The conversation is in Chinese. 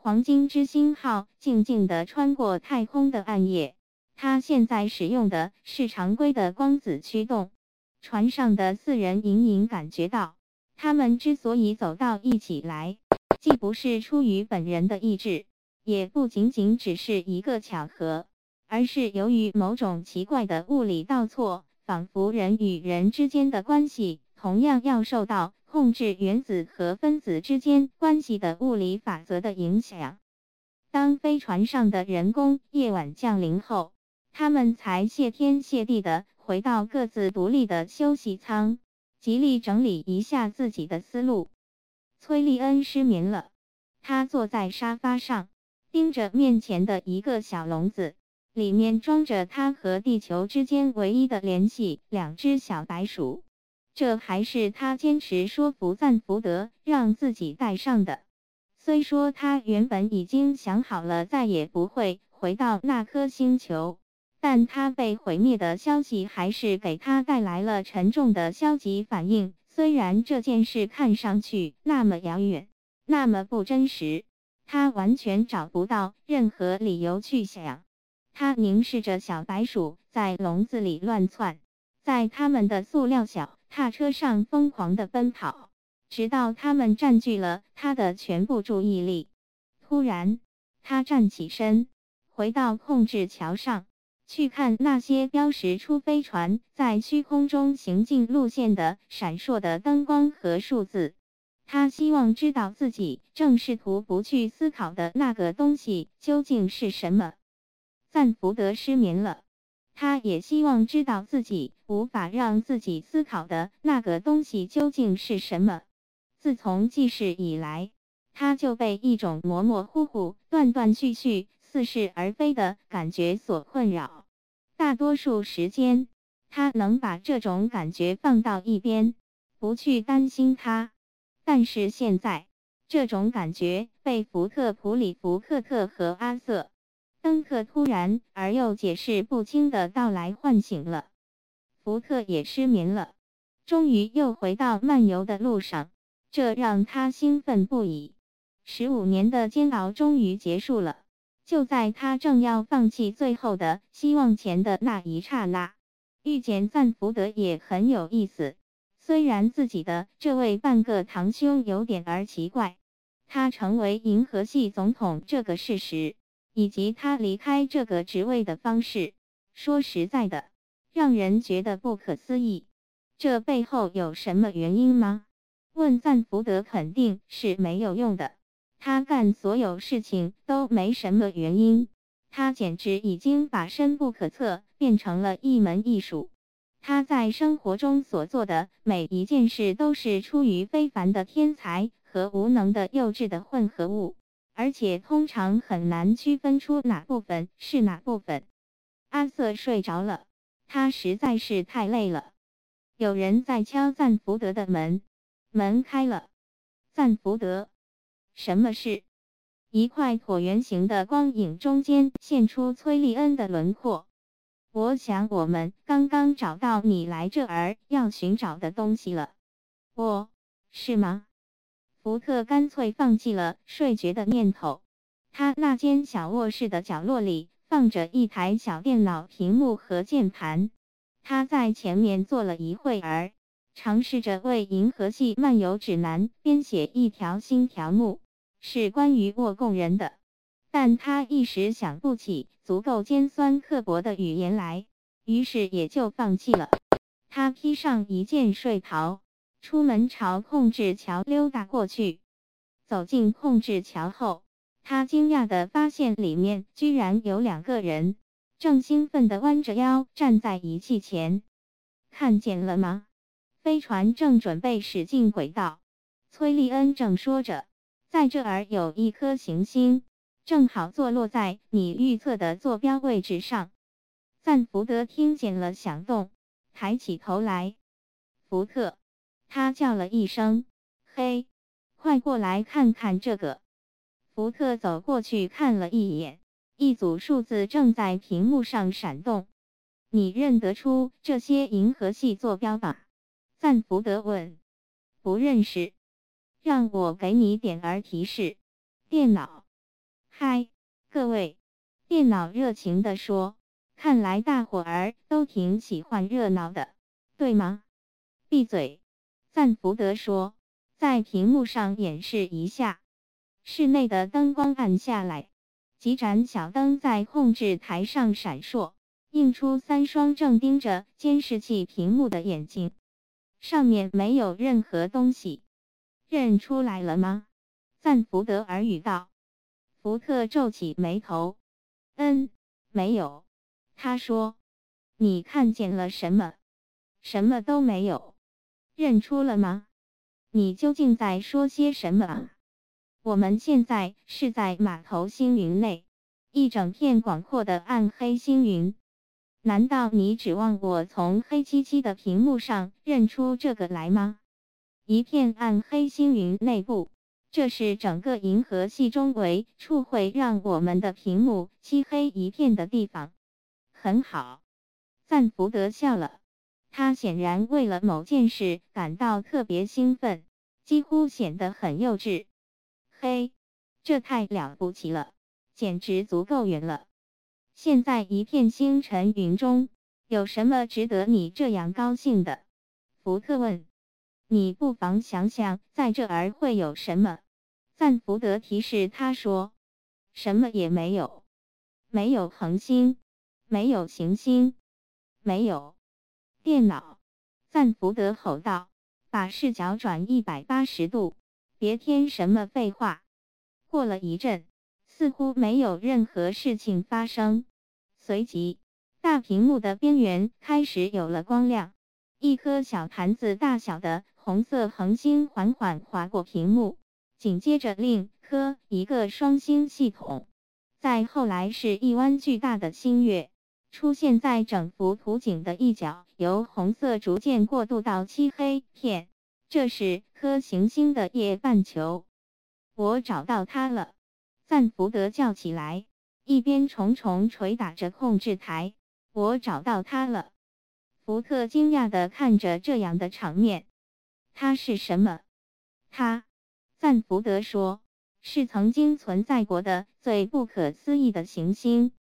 黄金之星号静静地穿过太空的暗夜。它现在使用的是常规的光子驱动。船上的四人隐隐感觉到，他们之所以走到一起来，既不是出于本人的意志，也不仅仅只是一个巧合，而是由于某种奇怪的物理倒错，仿佛人与人之间的关系同样要受到。控制原子和分子之间关系的物理法则的影响。当飞船上的人工夜晚降临后，他们才谢天谢地的回到各自独立的休息舱，极力整理一下自己的思路。崔利恩失眠了，他坐在沙发上，盯着面前的一个小笼子，里面装着他和地球之间唯一的联系——两只小白鼠。这还是他坚持说服赞福德让自己带上的。虽说他原本已经想好了再也不会回到那颗星球，但他被毁灭的消息还是给他带来了沉重的消极反应。虽然这件事看上去那么遥远，那么不真实，他完全找不到任何理由去想。他凝视着小白鼠在笼子里乱窜，在他们的塑料小。踏车上疯狂的奔跑，直到他们占据了他的全部注意力。突然，他站起身，回到控制桥上，去看那些标识出飞船在虚空中行进路线的闪烁的灯光和数字。他希望知道自己正试图不去思考的那个东西究竟是什么。赞福德失眠了。他也希望知道自己无法让自己思考的那个东西究竟是什么。自从记事以来，他就被一种模模糊糊、断断续续、似是而非的感觉所困扰。大多数时间，他能把这种感觉放到一边，不去担心它。但是现在，这种感觉被福特、普里、福克特和阿瑟。登克突然而又解释不清的到来唤醒了福特，也失眠了。终于又回到漫游的路上，这让他兴奋不已。十五年的煎熬终于结束了。就在他正要放弃最后的希望前的那一刹那，遇见赞福德也很有意思。虽然自己的这位半个堂兄有点儿奇怪，他成为银河系总统这个事实。以及他离开这个职位的方式，说实在的，让人觉得不可思议。这背后有什么原因吗？问赞福德肯定是没有用的。他干所有事情都没什么原因。他简直已经把深不可测变成了一门艺术。他在生活中所做的每一件事，都是出于非凡的天才和无能的幼稚的混合物。而且通常很难区分出哪部分是哪部分。阿瑟睡着了，他实在是太累了。有人在敲赞福德的门，门开了。赞福德，什么事？一块椭圆形的光影中间现出崔利恩的轮廓。我想我们刚刚找到你来这儿要寻找的东西了。我，是吗？福特干脆放弃了睡觉的念头。他那间小卧室的角落里放着一台小电脑屏幕和键盘。他在前面坐了一会儿，尝试着为《银河系漫游指南》编写一条新条目，是关于沃贡人的。但他一时想不起足够尖酸刻薄的语言来，于是也就放弃了。他披上一件睡袍。出门朝控制桥溜达过去，走进控制桥后，他惊讶地发现里面居然有两个人，正兴奋地弯着腰站在仪器前。看见了吗？飞船正准备驶进轨道。崔利恩正说着，在这儿有一颗行星，正好坐落在你预测的坐标位置上。赞福德听见了响动，抬起头来，福特。他叫了一声：“嘿，快过来看看这个！”福特走过去看了一眼，一组数字正在屏幕上闪动。“你认得出这些银河系坐标吧？”赞福德问。“不认识。”“让我给你点儿提示。”电脑嗨，各位！电脑热情地说：“看来大伙儿都挺喜欢热闹的，对吗？”闭嘴！赞福德说：“在屏幕上演示一下。”室内的灯光暗下来，几盏小灯在控制台上闪烁，映出三双正盯着监视器屏幕的眼睛。上面没有任何东西，认出来了吗？赞福德耳语道。福特皱起眉头。嗯，没有。他说。你看见了什么？什么都没有。认出了吗？你究竟在说些什么？我们现在是在码头星云内，一整片广阔的暗黑星云。难道你指望我从黑漆漆的屏幕上认出这个来吗？一片暗黑星云内部，这是整个银河系中唯处会让我们的屏幕漆黑一片的地方。很好，赞福德笑了，他显然为了某件事感到特别兴奋，几乎显得很幼稚。嘿，这太了不起了，简直足够远了。现在一片星辰云中，有什么值得你这样高兴的？福特问。你不妨想想，在这儿会有什么？赞福德提示他说：“什么也没有，没有恒星，没有行星，没有电脑。”赞福德吼道：“把视角转一百八十度，别添什么废话。”过了一阵。似乎没有任何事情发生。随即，大屏幕的边缘开始有了光亮，一颗小盘子大小的红色恒星缓缓划过屏幕，紧接着另一颗一个双星系统，再后来是一弯巨大的星月，出现在整幅图景的一角，由红色逐渐过渡到漆黑片。这是颗行星的夜半球。我找到它了。赞福德叫起来，一边重重捶打着控制台。我找到它了。福特惊讶地看着这样的场面。它是什么？他，赞福德说，是曾经存在过的最不可思议的行星。